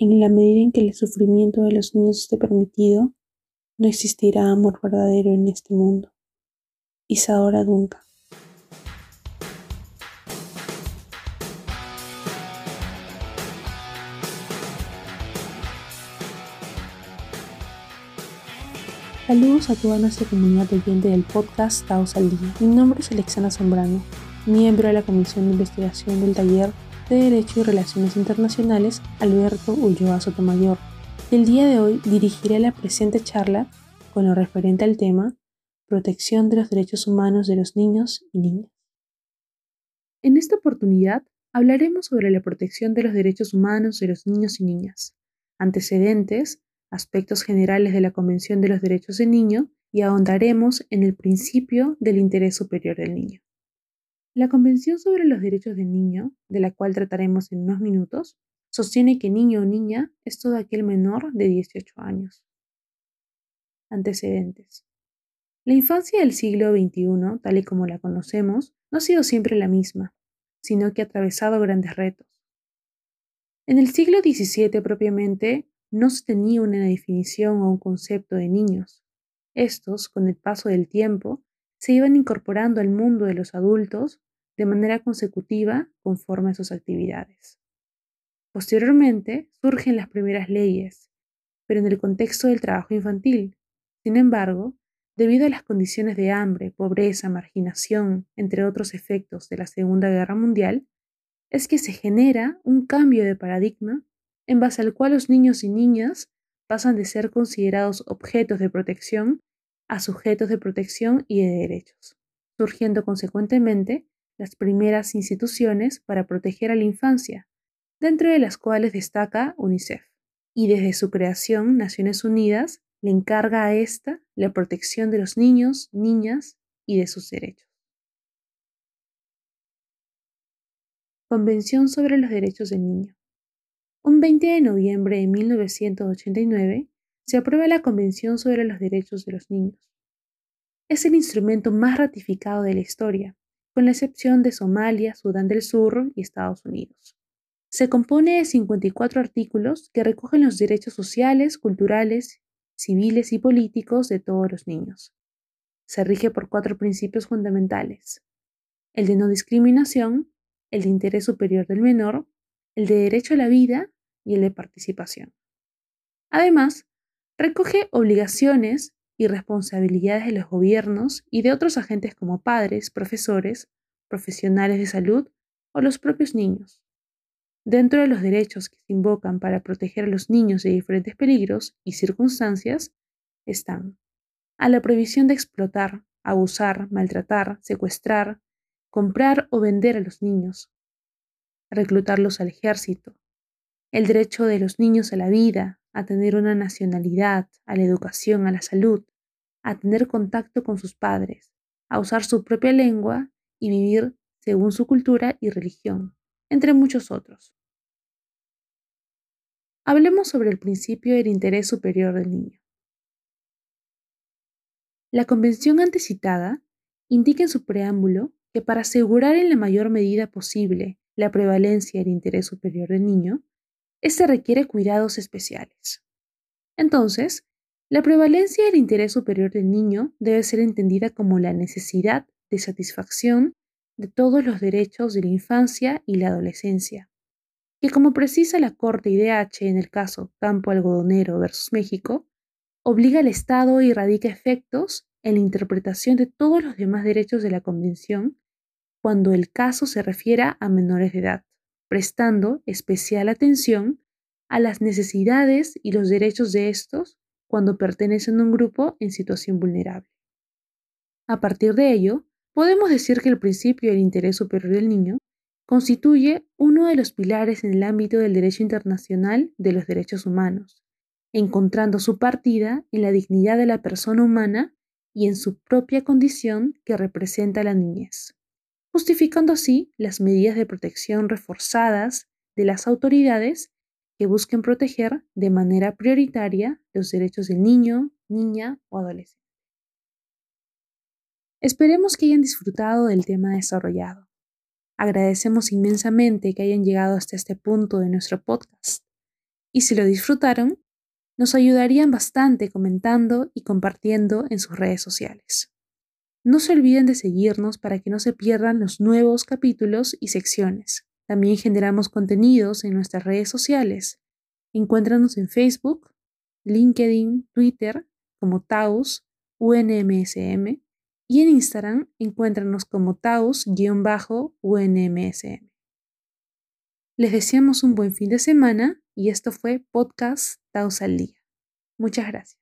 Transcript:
En la medida en que el sufrimiento de los niños esté permitido, no existirá amor verdadero en este mundo. Isadora Duncan Saludos a toda nuestra comunidad oyente del podcast Taos al Día. Mi nombre es Alexandra Zambrano, miembro de la Comisión de Investigación del Taller de Derecho y Relaciones Internacionales Alberto Ulloa Sotomayor. El día de hoy dirigiré la presente charla con lo referente al tema Protección de los Derechos Humanos de los Niños y Niñas. En esta oportunidad hablaremos sobre la protección de los derechos humanos de los niños y niñas, antecedentes, aspectos generales de la Convención de los Derechos del Niño y ahondaremos en el principio del interés superior del niño. La Convención sobre los Derechos del Niño, de la cual trataremos en unos minutos, sostiene que niño o niña es todo aquel menor de 18 años. Antecedentes. La infancia del siglo XXI, tal y como la conocemos, no ha sido siempre la misma, sino que ha atravesado grandes retos. En el siglo XVII propiamente, no se tenía una definición o un concepto de niños. Estos, con el paso del tiempo, se iban incorporando al mundo de los adultos de manera consecutiva conforme a sus actividades. Posteriormente surgen las primeras leyes, pero en el contexto del trabajo infantil. Sin embargo, debido a las condiciones de hambre, pobreza, marginación, entre otros efectos de la Segunda Guerra Mundial, es que se genera un cambio de paradigma en base al cual los niños y niñas pasan de ser considerados objetos de protección a sujetos de protección y de derechos, surgiendo consecuentemente las primeras instituciones para proteger a la infancia, dentro de las cuales destaca UNICEF, y desde su creación Naciones Unidas le encarga a esta la protección de los niños, niñas y de sus derechos. Convención sobre los Derechos del Niño. Un 20 de noviembre de 1989 se aprueba la Convención sobre los Derechos de los Niños. Es el instrumento más ratificado de la historia, con la excepción de Somalia, Sudán del Sur y Estados Unidos. Se compone de 54 artículos que recogen los derechos sociales, culturales, civiles y políticos de todos los niños. Se rige por cuatro principios fundamentales. El de no discriminación, el de interés superior del menor, el de derecho a la vida y el de participación. Además, recoge obligaciones y responsabilidades de los gobiernos y de otros agentes como padres, profesores, profesionales de salud o los propios niños. Dentro de los derechos que se invocan para proteger a los niños de diferentes peligros y circunstancias están a la prohibición de explotar, abusar, maltratar, secuestrar, comprar o vender a los niños, reclutarlos al ejército, el derecho de los niños a la vida, a tener una nacionalidad, a la educación, a la salud, a tener contacto con sus padres, a usar su propia lengua y vivir según su cultura y religión, entre muchos otros. Hablemos sobre el principio del interés superior del niño. La convención antecitada indica en su preámbulo que para asegurar en la mayor medida posible la prevalencia del interés superior del niño, éste requiere cuidados especiales. Entonces, la prevalencia del interés superior del niño debe ser entendida como la necesidad de satisfacción de todos los derechos de la infancia y la adolescencia, que como precisa la Corte IDH en el caso Campo Algodonero versus México, obliga al Estado y radica efectos en la interpretación de todos los demás derechos de la Convención cuando el caso se refiera a menores de edad, prestando especial atención a las necesidades y los derechos de estos cuando pertenecen a un grupo en situación vulnerable. A partir de ello, podemos decir que el principio del interés superior del niño constituye uno de los pilares en el ámbito del derecho internacional de los derechos humanos, encontrando su partida en la dignidad de la persona humana y en su propia condición que representa la niñez justificando así las medidas de protección reforzadas de las autoridades que busquen proteger de manera prioritaria los derechos del niño, niña o adolescente. Esperemos que hayan disfrutado del tema desarrollado. Agradecemos inmensamente que hayan llegado hasta este punto de nuestro podcast. Y si lo disfrutaron, nos ayudarían bastante comentando y compartiendo en sus redes sociales. No se olviden de seguirnos para que no se pierdan los nuevos capítulos y secciones. También generamos contenidos en nuestras redes sociales. Encuéntranos en Facebook, LinkedIn, Twitter como Taus, UNMSM y en Instagram encuéntranos como Taus-UNMSM. Les deseamos un buen fin de semana y esto fue Podcast Taos al Día. Muchas gracias.